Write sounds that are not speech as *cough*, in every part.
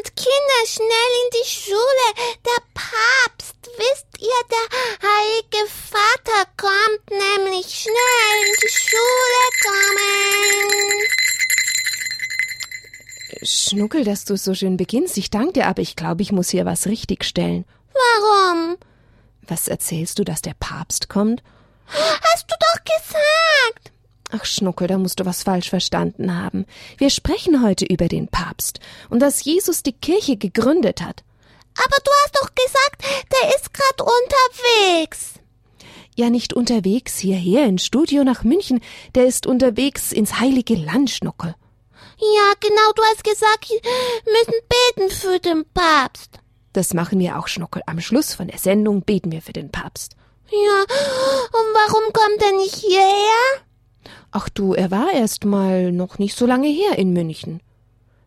Kommt, Kinder, schnell in die Schule. Der Papst, wisst ihr, der heilige Vater kommt nämlich schnell in die Schule kommen. Schnuckel, dass du so schön beginnst. Ich danke dir, aber ich glaube, ich muss hier was richtigstellen. Warum? Was erzählst du, dass der Papst kommt? Hast du doch gesagt. Ach, Schnuckel, da musst du was falsch verstanden haben. Wir sprechen heute über den Papst und dass Jesus die Kirche gegründet hat. Aber du hast doch gesagt, der ist grad unterwegs. Ja, nicht unterwegs hierher ins Studio nach München, der ist unterwegs ins heilige Land, Schnuckel. Ja, genau, du hast gesagt, wir müssen beten für den Papst. Das machen wir auch, Schnuckel. Am Schluss von der Sendung beten wir für den Papst. Ja, und warum kommt er nicht hierher? Ach du, er war erst mal noch nicht so lange her in München.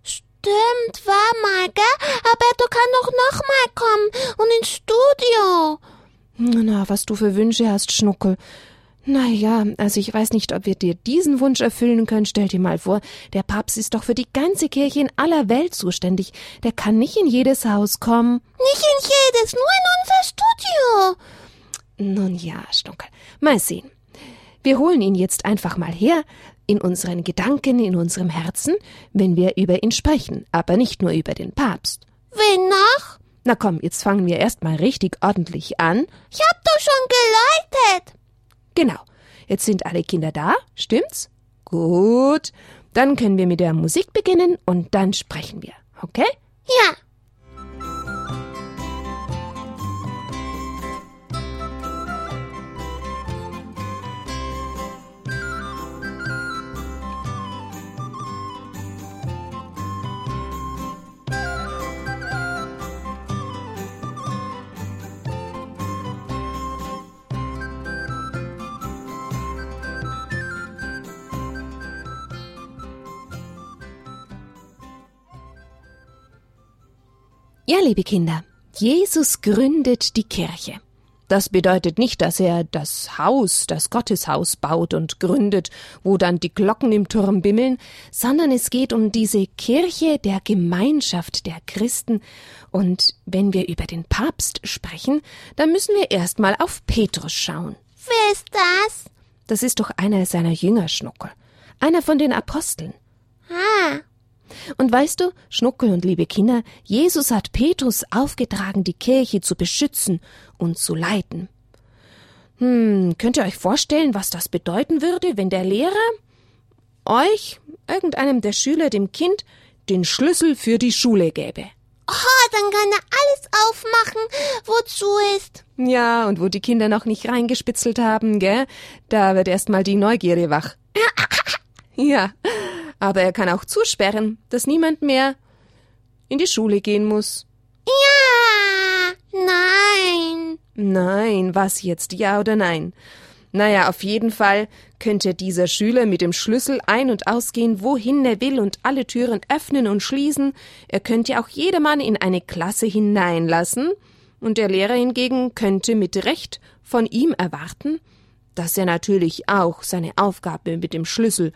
Stimmt, war mal, gell? Aber du kannst doch noch mal kommen und ins Studio. Na, was du für Wünsche hast, Schnuckel. Na ja, also ich weiß nicht, ob wir dir diesen Wunsch erfüllen können. Stell dir mal vor, der Papst ist doch für die ganze Kirche in aller Welt zuständig. Der kann nicht in jedes Haus kommen. Nicht in jedes, nur in unser Studio. Nun ja, Schnuckel. Mal sehen. Wir holen ihn jetzt einfach mal her, in unseren Gedanken, in unserem Herzen, wenn wir über ihn sprechen, aber nicht nur über den Papst. Wen noch? Na komm, jetzt fangen wir erst mal richtig ordentlich an. Ich hab doch schon geläutet. Genau. Jetzt sind alle Kinder da, stimmt's? Gut. Dann können wir mit der Musik beginnen und dann sprechen wir, okay? Ja. Ja, liebe Kinder, Jesus gründet die Kirche. Das bedeutet nicht, dass er das Haus, das Gotteshaus baut und gründet, wo dann die Glocken im Turm bimmeln, sondern es geht um diese Kirche der Gemeinschaft der Christen. Und wenn wir über den Papst sprechen, dann müssen wir erstmal auf Petrus schauen. Wer ist das? Das ist doch einer seiner Jünger, Schnuckel. Einer von den Aposteln. Und weißt du, Schnuckel und liebe Kinder, Jesus hat Petrus aufgetragen, die Kirche zu beschützen und zu leiten. Hm, könnt ihr euch vorstellen, was das bedeuten würde, wenn der Lehrer euch, irgendeinem der Schüler, dem Kind, den Schlüssel für die Schule gäbe? oh, dann kann er alles aufmachen, wozu ist. Ja, und wo die Kinder noch nicht reingespitzelt haben, gell? Da wird erst mal die Neugierde wach. *laughs* ja, aber er kann auch zusperren, dass niemand mehr in die Schule gehen muss. Ja, nein. Nein, was jetzt, ja oder nein? Naja, auf jeden Fall könnte dieser Schüler mit dem Schlüssel ein- und ausgehen, wohin er will und alle Türen öffnen und schließen. Er könnte auch jedermann in eine Klasse hineinlassen, und der Lehrer hingegen könnte mit Recht von ihm erwarten, dass er natürlich auch seine Aufgabe mit dem Schlüssel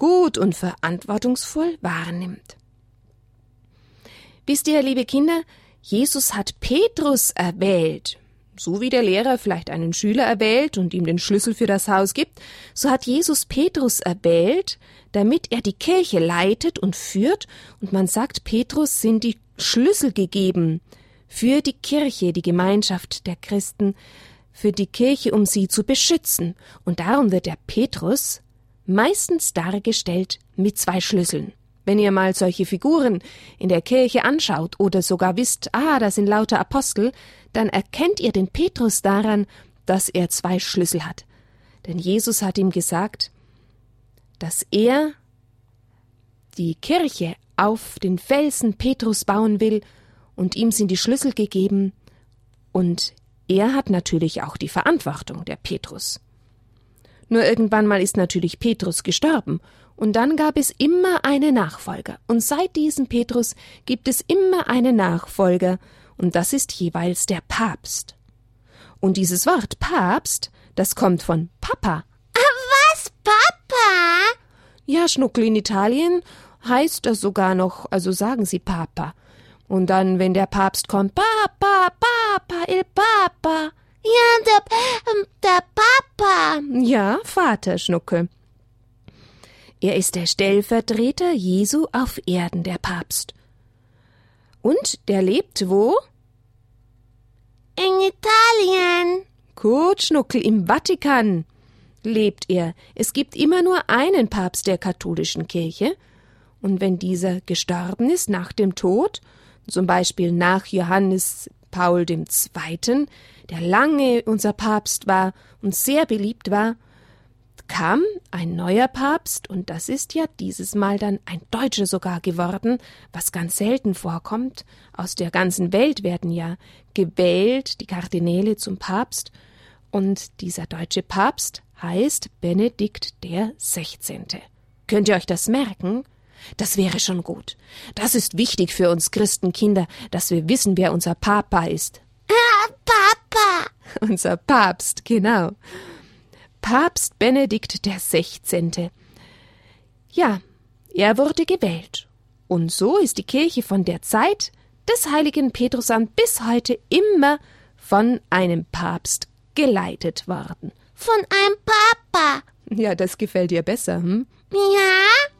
gut und verantwortungsvoll wahrnimmt. Wisst ihr, liebe Kinder, Jesus hat Petrus erwählt. So wie der Lehrer vielleicht einen Schüler erwählt und ihm den Schlüssel für das Haus gibt, so hat Jesus Petrus erwählt, damit er die Kirche leitet und führt, und man sagt, Petrus sind die Schlüssel gegeben für die Kirche, die Gemeinschaft der Christen, für die Kirche, um sie zu beschützen. Und darum wird der Petrus meistens dargestellt mit zwei Schlüsseln. Wenn ihr mal solche Figuren in der Kirche anschaut oder sogar wisst, ah, das sind lauter Apostel, dann erkennt ihr den Petrus daran, dass er zwei Schlüssel hat. Denn Jesus hat ihm gesagt, dass er die Kirche auf den Felsen Petrus bauen will, und ihm sind die Schlüssel gegeben, und er hat natürlich auch die Verantwortung, der Petrus. Nur irgendwann mal ist natürlich Petrus gestorben, und dann gab es immer einen Nachfolger, und seit diesem Petrus gibt es immer einen Nachfolger, und das ist jeweils der Papst. Und dieses Wort Papst, das kommt von Papa. Was, Papa? Ja, Schnuckel in Italien heißt das sogar noch, also sagen sie Papa. Und dann, wenn der Papst kommt, Papa, Papa, il Papa. Ja, der, ähm, der Papa. Ja, Vater Schnuckel. Er ist der Stellvertreter Jesu auf Erden, der Papst. Und der lebt wo? In Italien. Gut, Schnuckel, im Vatikan lebt er. Es gibt immer nur einen Papst der katholischen Kirche. Und wenn dieser gestorben ist nach dem Tod, zum Beispiel nach Johannes Paul II., der lange unser Papst war und sehr beliebt war, kam ein neuer Papst, und das ist ja dieses Mal dann ein Deutscher sogar geworden, was ganz selten vorkommt. Aus der ganzen Welt werden ja gewählt die Kardinäle zum Papst, und dieser deutsche Papst heißt Benedikt der Sechzehnte. Könnt ihr euch das merken? Das wäre schon gut. Das ist wichtig für uns Christenkinder, dass wir wissen, wer unser Papa ist. Ah, Papa. *laughs* Unser Papst, genau. Papst Benedikt der Sechzehnte. Ja, er wurde gewählt. Und so ist die Kirche von der Zeit des heiligen Petrus an bis heute immer von einem Papst geleitet worden. Von einem Papa. Ja, das gefällt dir besser, hm? Ja?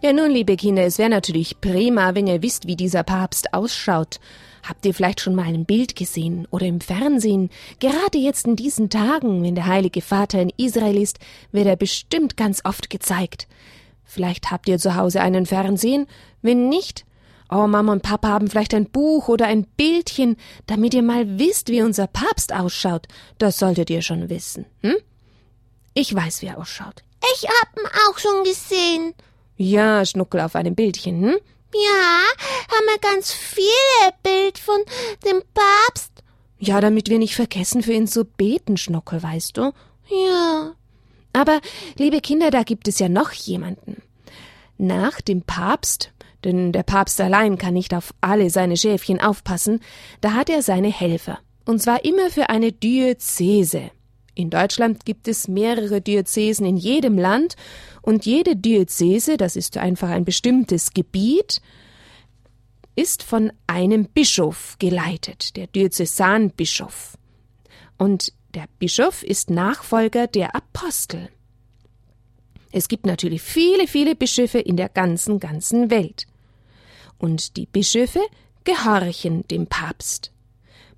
Ja, nun, liebe Kinder, es wäre natürlich prima, wenn ihr wisst, wie dieser Papst ausschaut. Habt ihr vielleicht schon mal ein Bild gesehen oder im Fernsehen? Gerade jetzt in diesen Tagen, wenn der Heilige Vater in Israel ist, wird er bestimmt ganz oft gezeigt. Vielleicht habt ihr zu Hause einen Fernsehen? Wenn nicht, oh, Mama und Papa haben vielleicht ein Buch oder ein Bildchen, damit ihr mal wisst, wie unser Papst ausschaut. Das solltet ihr schon wissen, hm? Ich weiß, wie er ausschaut. Ich hab ihn auch schon gesehen. Ja, Schnuckel auf einem Bildchen, hm? Ja, haben wir ganz viele Bild von dem Papst. Ja, damit wir nicht vergessen, für ihn zu beten, Schnuckel, weißt du? Ja. Aber, liebe Kinder, da gibt es ja noch jemanden. Nach dem Papst, denn der Papst allein kann nicht auf alle seine Schäfchen aufpassen, da hat er seine Helfer. Und zwar immer für eine Diözese. In Deutschland gibt es mehrere Diözesen in jedem Land und jede Diözese, das ist einfach ein bestimmtes Gebiet, ist von einem Bischof geleitet, der Diözesanbischof. Und der Bischof ist Nachfolger der Apostel. Es gibt natürlich viele, viele Bischöfe in der ganzen, ganzen Welt. Und die Bischöfe gehorchen dem Papst.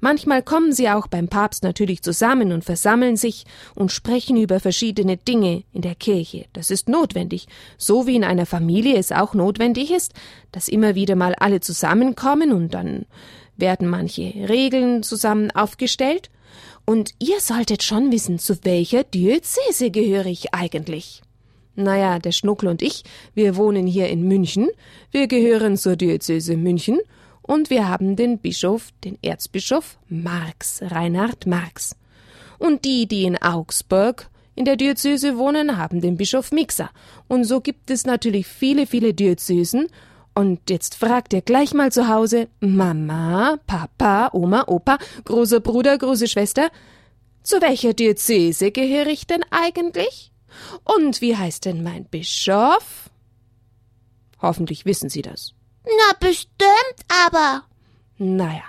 Manchmal kommen sie auch beim Papst natürlich zusammen und versammeln sich und sprechen über verschiedene Dinge in der Kirche. Das ist notwendig, so wie in einer Familie es auch notwendig ist, dass immer wieder mal alle zusammenkommen und dann werden manche Regeln zusammen aufgestellt. Und ihr solltet schon wissen, zu welcher Diözese gehöre ich eigentlich. Naja, der Schnuckel und ich, wir wohnen hier in München, wir gehören zur Diözese München und wir haben den Bischof, den Erzbischof Marx, Reinhard Marx. Und die, die in Augsburg in der Diözese wohnen, haben den Bischof Mixer. Und so gibt es natürlich viele, viele Diözesen. Und jetzt fragt ihr gleich mal zu Hause, Mama, Papa, Oma, Opa, großer Bruder, große Schwester, zu welcher Diözese gehöre ich denn eigentlich? Und wie heißt denn mein Bischof? Hoffentlich wissen Sie das. Na, bestimmt aber. Naja.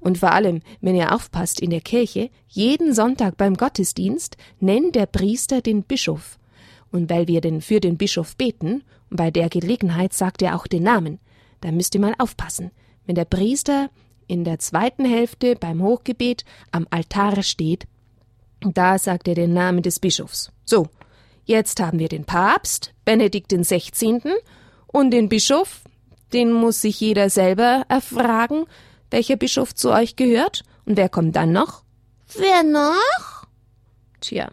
Und vor allem, wenn ihr aufpasst in der Kirche, jeden Sonntag beim Gottesdienst nennt der Priester den Bischof. Und weil wir denn für den Bischof beten, bei der Gelegenheit sagt er auch den Namen, da müsst ihr mal aufpassen. Wenn der Priester in der zweiten Hälfte beim Hochgebet am Altar steht, da sagt er den Namen des Bischofs. So, jetzt haben wir den Papst, Benedikt den 16., und den Bischof, den muss sich jeder selber erfragen, welcher Bischof zu euch gehört. Und wer kommt dann noch? Wer noch? Tja.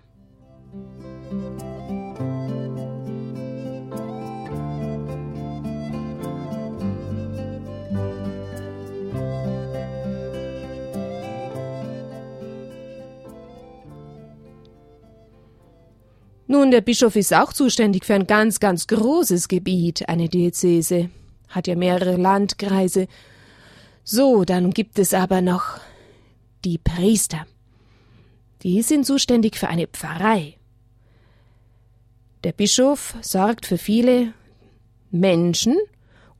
Nun, der Bischof ist auch zuständig für ein ganz, ganz großes Gebiet, eine Diözese. Hat ja mehrere Landkreise. So, dann gibt es aber noch die Priester. Die sind zuständig für eine Pfarrei. Der Bischof sorgt für viele Menschen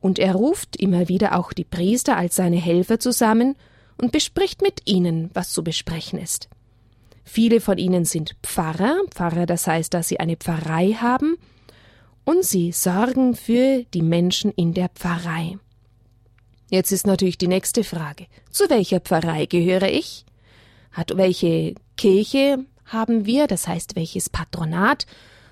und er ruft immer wieder auch die Priester als seine Helfer zusammen und bespricht mit ihnen, was zu besprechen ist. Viele von ihnen sind Pfarrer, Pfarrer, das heißt, dass sie eine Pfarrei haben, und sie sorgen für die Menschen in der Pfarrei. Jetzt ist natürlich die nächste Frage. Zu welcher Pfarrei gehöre ich? Hat welche Kirche haben wir, das heißt welches Patronat?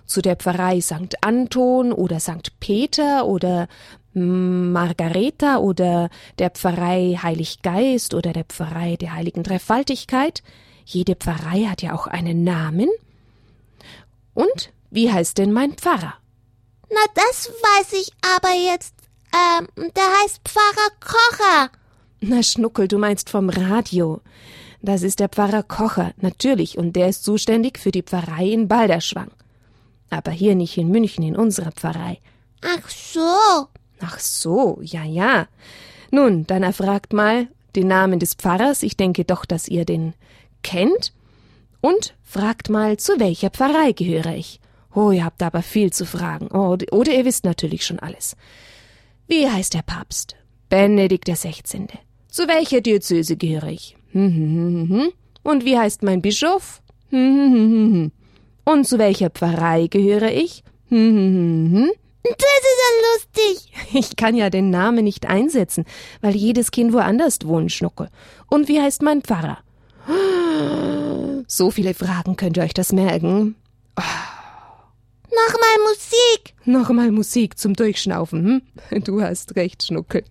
Zu der Pfarrei St. Anton oder St. Peter oder Margareta oder der Pfarrei Heilig Geist oder der Pfarrei der Heiligen Dreifaltigkeit. Jede Pfarrei hat ja auch einen Namen. Und wie heißt denn mein Pfarrer? Na, das weiß ich aber jetzt. Ähm, der heißt Pfarrer Kocher. Na, Schnuckel, du meinst vom Radio. Das ist der Pfarrer Kocher, natürlich, und der ist zuständig für die Pfarrei in Balderschwang. Aber hier nicht in München, in unserer Pfarrei. Ach so. Ach so, ja, ja. Nun, dann erfragt mal den Namen des Pfarrers, ich denke doch, dass ihr den kennt, und fragt mal, zu welcher Pfarrei gehöre ich. Oh, ihr habt aber viel zu fragen. Oh, oder ihr wisst natürlich schon alles. Wie heißt der Papst? Benedikt XVI. Zu welcher Diözese gehöre ich? Hm, hm, hm, und wie heißt mein Bischof? Und zu welcher Pfarrei gehöre ich? Das ist ja lustig. Ich kann ja den Namen nicht einsetzen, weil jedes Kind woanders wohnt, Schnuckel. Und wie heißt mein Pfarrer? So viele Fragen könnt ihr euch das merken. Nochmal Musik. Nochmal Musik zum Durchschnaufen. Hm? Du hast recht, Schnuckel.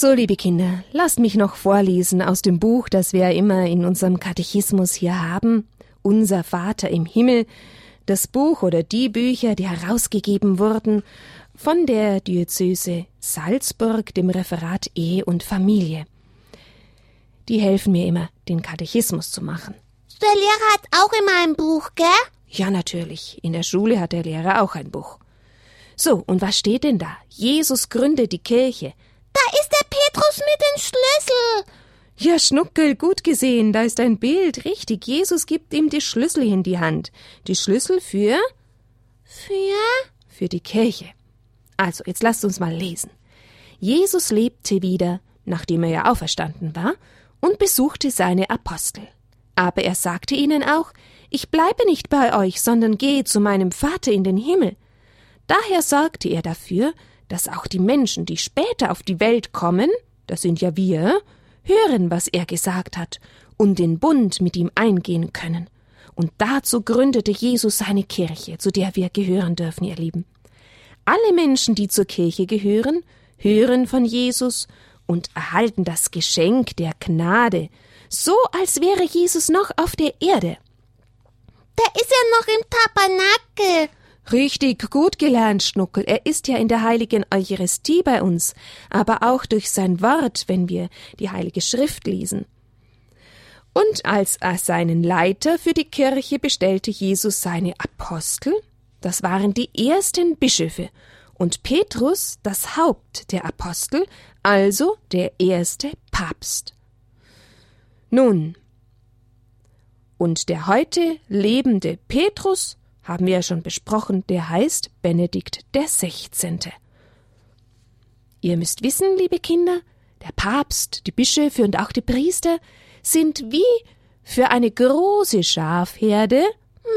So, liebe Kinder, lasst mich noch vorlesen aus dem Buch, das wir immer in unserem Katechismus hier haben, Unser Vater im Himmel, das Buch oder die Bücher, die herausgegeben wurden von der Diözese Salzburg, dem Referat Ehe und Familie. Die helfen mir immer, den Katechismus zu machen. Der Lehrer hat auch immer ein Buch, gell? Ja, natürlich. In der Schule hat der Lehrer auch ein Buch. So, und was steht denn da? Jesus gründet die Kirche. Da ist der Petrus mit dem Schlüssel. Ja, Schnuckel, gut gesehen, da ist ein Bild, richtig. Jesus gibt ihm die Schlüssel in die Hand. Die Schlüssel für? Für? Für die Kirche. Also, jetzt lasst uns mal lesen. Jesus lebte wieder, nachdem er ja auferstanden war, und besuchte seine Apostel. Aber er sagte ihnen auch, ich bleibe nicht bei euch, sondern gehe zu meinem Vater in den Himmel. Daher sorgte er dafür, dass auch die Menschen, die später auf die Welt kommen, das sind ja wir, hören, was er gesagt hat und den Bund mit ihm eingehen können. Und dazu gründete Jesus seine Kirche, zu der wir gehören dürfen, ihr Lieben. Alle Menschen, die zur Kirche gehören, hören von Jesus und erhalten das Geschenk der Gnade, so als wäre Jesus noch auf der Erde. Der ist ja noch im Tabernakel. Richtig gut gelernt, Schnuckel. Er ist ja in der heiligen Eucharistie bei uns, aber auch durch sein Wort, wenn wir die heilige Schrift lesen. Und als seinen Leiter für die Kirche bestellte Jesus seine Apostel, das waren die ersten Bischöfe, und Petrus das Haupt der Apostel, also der erste Papst. Nun, und der heute lebende Petrus haben wir ja schon besprochen, der heißt Benedikt der Sechzehnte. Ihr müsst wissen, liebe Kinder, der Papst, die Bischöfe und auch die Priester sind wie für eine große Schafherde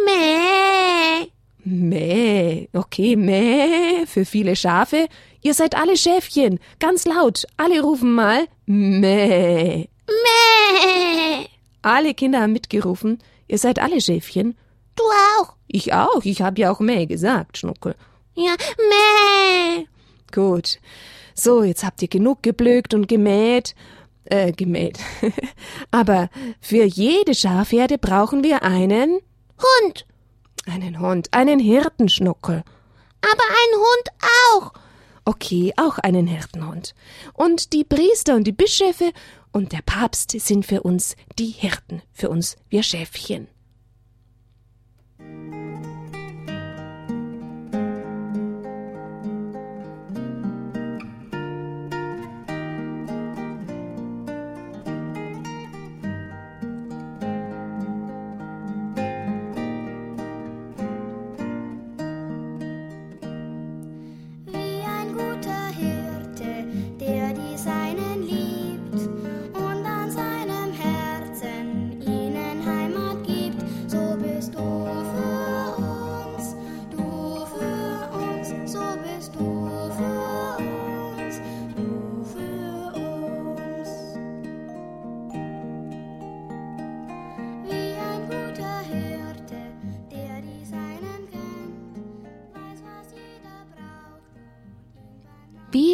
Mäh. Mäh. Okay, mäh für viele Schafe. Ihr seid alle Schäfchen. Ganz laut. Alle rufen mal Mäh. Mäh. Alle Kinder haben mitgerufen. Ihr seid alle Schäfchen. Du auch. Ich auch. Ich habe ja auch Mäh gesagt, Schnuckel. Ja, meh. Gut. So, jetzt habt ihr genug geblökt und gemäht. Äh, gemäht. *laughs* Aber für jede Schafherde brauchen wir einen Hund. Einen Hund, einen Hirtenschnuckel. Aber ein Hund auch. Okay, auch einen Hirtenhund. Und die Priester und die Bischöfe und der Papst sind für uns die Hirten, für uns wir Schäfchen. Wie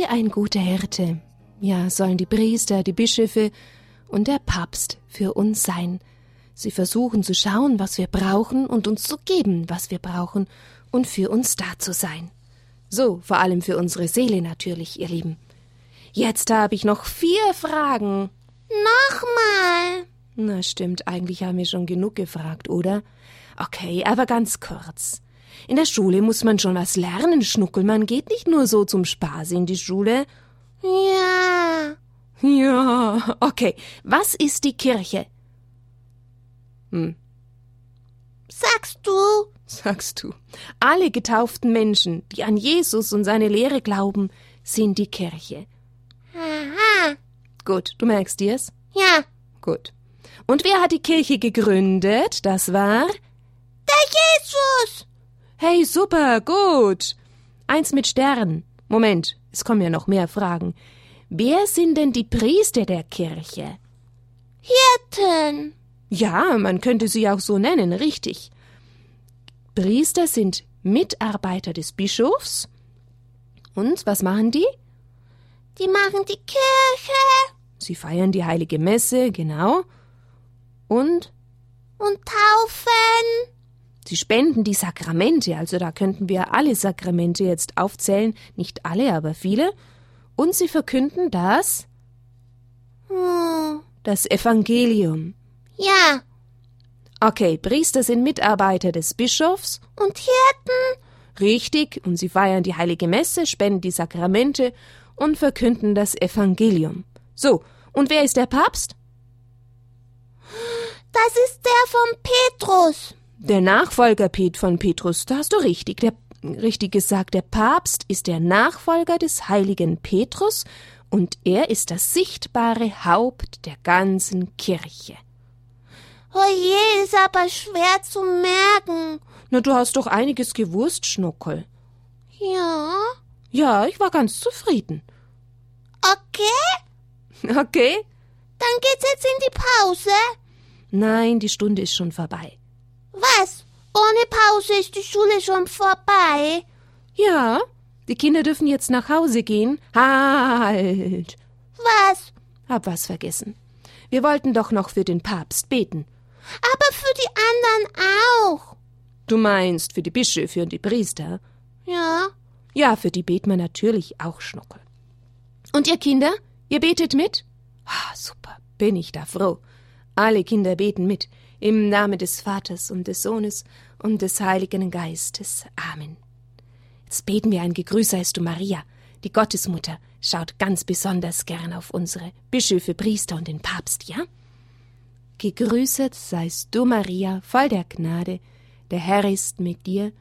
ein guter Hirte, ja, sollen die Priester, die Bischöfe und der Papst für uns sein. Sie versuchen zu schauen, was wir brauchen und uns zu geben, was wir brauchen und für uns da zu sein. So, vor allem für unsere Seele natürlich, ihr Lieben. Jetzt habe ich noch vier Fragen. Nochmal. Na stimmt, eigentlich haben wir schon genug gefragt, oder? Okay, aber ganz kurz. In der Schule muss man schon was lernen, Schnuckel. Man geht nicht nur so zum Spaß in die Schule. Ja. Ja, okay. Was ist die Kirche? Hm. Sagst du? Sagst du. Alle getauften Menschen, die an Jesus und seine Lehre glauben, sind die Kirche. Aha. Gut, du merkst dir's? Ja. Gut. Und wer hat die Kirche gegründet? Das war? Der Jesus. Hey, super, gut. Eins mit Stern. Moment, es kommen ja noch mehr Fragen. Wer sind denn die Priester der Kirche? Hirten. Ja, man könnte sie auch so nennen, richtig. Priester sind Mitarbeiter des Bischofs. Und was machen die? Die machen die Kirche. Sie feiern die heilige Messe, genau. Und? Und taufen. Sie spenden die Sakramente, also da könnten wir alle Sakramente jetzt aufzählen, nicht alle, aber viele. Und sie verkünden das? Hm. Das Evangelium. Ja. Okay, Priester sind Mitarbeiter des Bischofs. Und Hirten? Richtig, und sie feiern die heilige Messe, spenden die Sakramente und verkünden das Evangelium. So, und wer ist der Papst? Das ist der von Petrus. Der Nachfolger Pet von Petrus, da hast du richtig, der, richtig gesagt, der Papst ist der Nachfolger des heiligen Petrus und er ist das sichtbare Haupt der ganzen Kirche. Oje, ist aber schwer zu merken. Na, du hast doch einiges gewusst, Schnuckel. Ja. Ja, ich war ganz zufrieden. Okay. *laughs* Okay. Dann geht's jetzt in die Pause. Nein, die Stunde ist schon vorbei. Was? Ohne Pause ist die Schule schon vorbei? Ja, die Kinder dürfen jetzt nach Hause gehen. Halt! Was? Hab was vergessen. Wir wollten doch noch für den Papst beten. Aber für die anderen auch. Du meinst für die Bischöfe und die Priester? Ja. Ja, für die beten wir natürlich auch Schnuckel. Und ihr Kinder, ihr betet mit? Ah, super, bin ich da froh. Alle Kinder beten mit, im Namen des Vaters und des Sohnes und des Heiligen Geistes. Amen. Jetzt beten wir ein Gegrüß seist du Maria, die Gottesmutter, schaut ganz besonders gern auf unsere Bischöfe, Priester und den Papst, ja? Gegrüßet seist du, Maria, voll der Gnade, der Herr ist mit dir,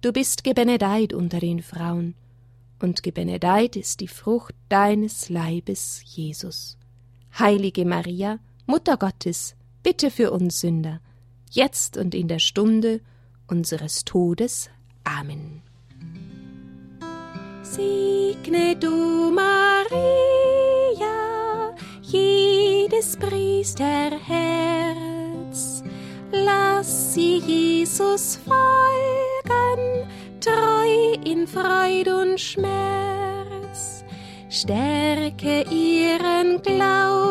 du bist gebenedeit unter den Frauen, und gebenedeit ist die Frucht deines Leibes, Jesus. Heilige Maria, Mutter Gottes, bitte für uns Sünder, jetzt und in der Stunde unseres Todes. Amen. Segne du, Maria, jedes Priesterherz, lass sie Jesus folgen, treu in Freud und Schmerz. Stärke ihren Glauben,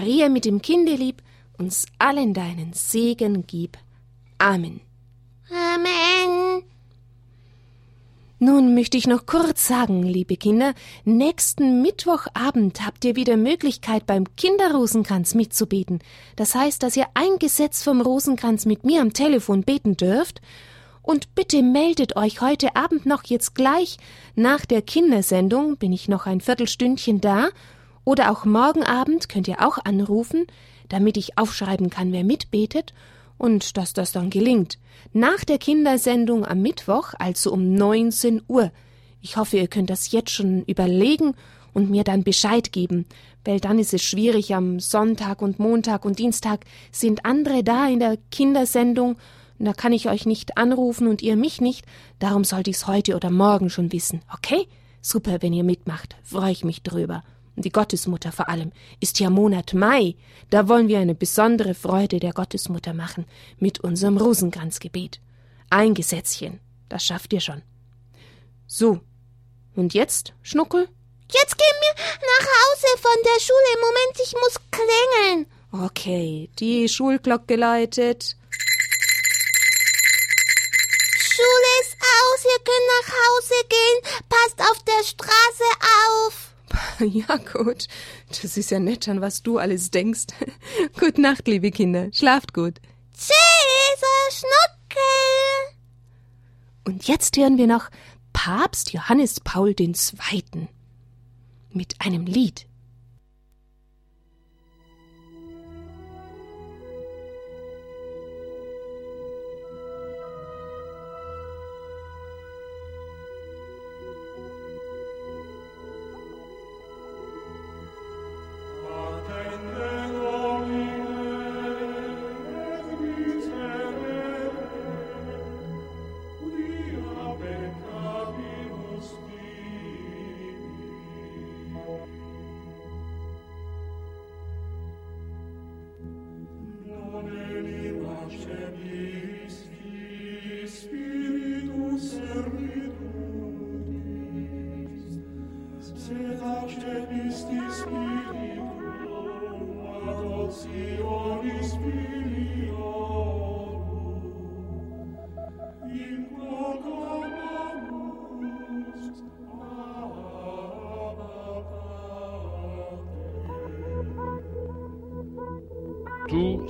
Maria mit dem Kindelieb, uns allen deinen Segen gib. Amen. Amen. Nun möchte ich noch kurz sagen, liebe Kinder, nächsten Mittwochabend habt ihr wieder Möglichkeit, beim Kinderrosenkranz mitzubeten. Das heißt, dass ihr ein Gesetz vom Rosenkranz mit mir am Telefon beten dürft. Und bitte meldet euch heute Abend noch jetzt gleich nach der Kindersendung, bin ich noch ein Viertelstündchen da, oder auch morgen Abend könnt ihr auch anrufen, damit ich aufschreiben kann, wer mitbetet und dass das dann gelingt. Nach der Kindersendung am Mittwoch, also um 19 Uhr. Ich hoffe, ihr könnt das jetzt schon überlegen und mir dann Bescheid geben, weil dann ist es schwierig, am Sonntag und Montag und Dienstag sind andere da in der Kindersendung, und da kann ich euch nicht anrufen und ihr mich nicht, darum sollte ich's heute oder morgen schon wissen, okay? Super, wenn ihr mitmacht, freue ich mich drüber die Gottesmutter vor allem, ist ja Monat Mai. Da wollen wir eine besondere Freude der Gottesmutter machen mit unserem Rosenkranzgebet. Ein Gesetzchen, das schafft ihr schon. So, und jetzt, Schnuckel? Jetzt gehen wir nach Hause von der Schule. Moment, ich muss klingeln. Okay, die Schulglocke läutet. Schule ist aus, ihr könnt nach Hause gehen. Passt auf der Straße auf. *laughs* Ja, gut. Das ist ja nett, an was du alles denkst. *laughs* Gut Nacht, liebe Kinder. Schlaft gut. Cäsar Schnuckel. Und jetzt hören wir noch Papst Johannes Paul II. mit einem Lied.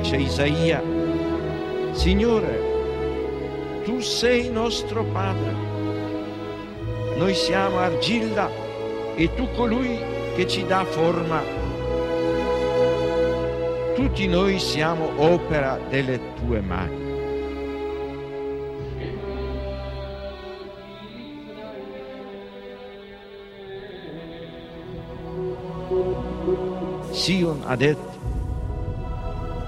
Dice Isaia, Signore, tu sei nostro Padre, noi siamo argilla e tu colui che ci dà forma. Tutti noi siamo opera delle tue mani. Sion ha detto,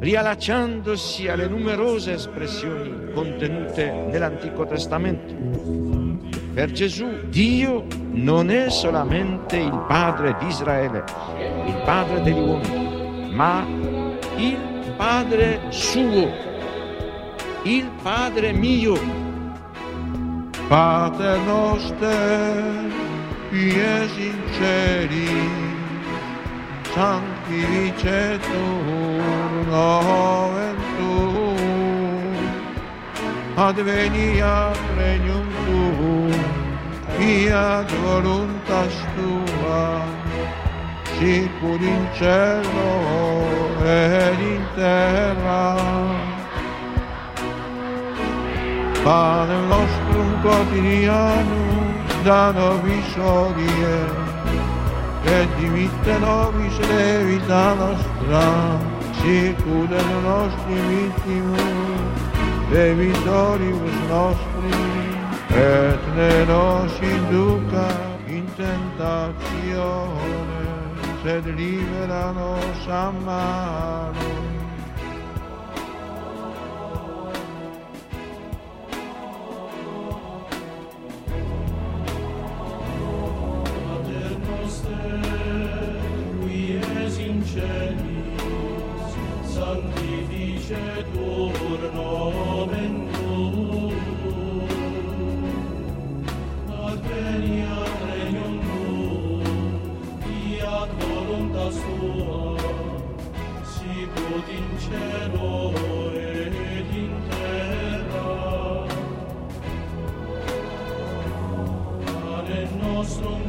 riallacciandosi alle numerose espressioni contenute nell'Antico Testamento. Per Gesù Dio non è solamente il Padre di Israele, il Padre degli uomini, ma il Padre suo, il Padre mio. Pater noster, qui es in celi, sanctificetur nomen tuum, adveniat regnum tuum, fiat voluntas tua, sicur in cielo ed in terra. Pane nostrum quotidianum da nobis hodie, et dimitte nobis levita nostra, sicur et nostri vittimus, debitoribus nostri, et ne nos induca in tentatione, sed libera nos a malo. Nostrum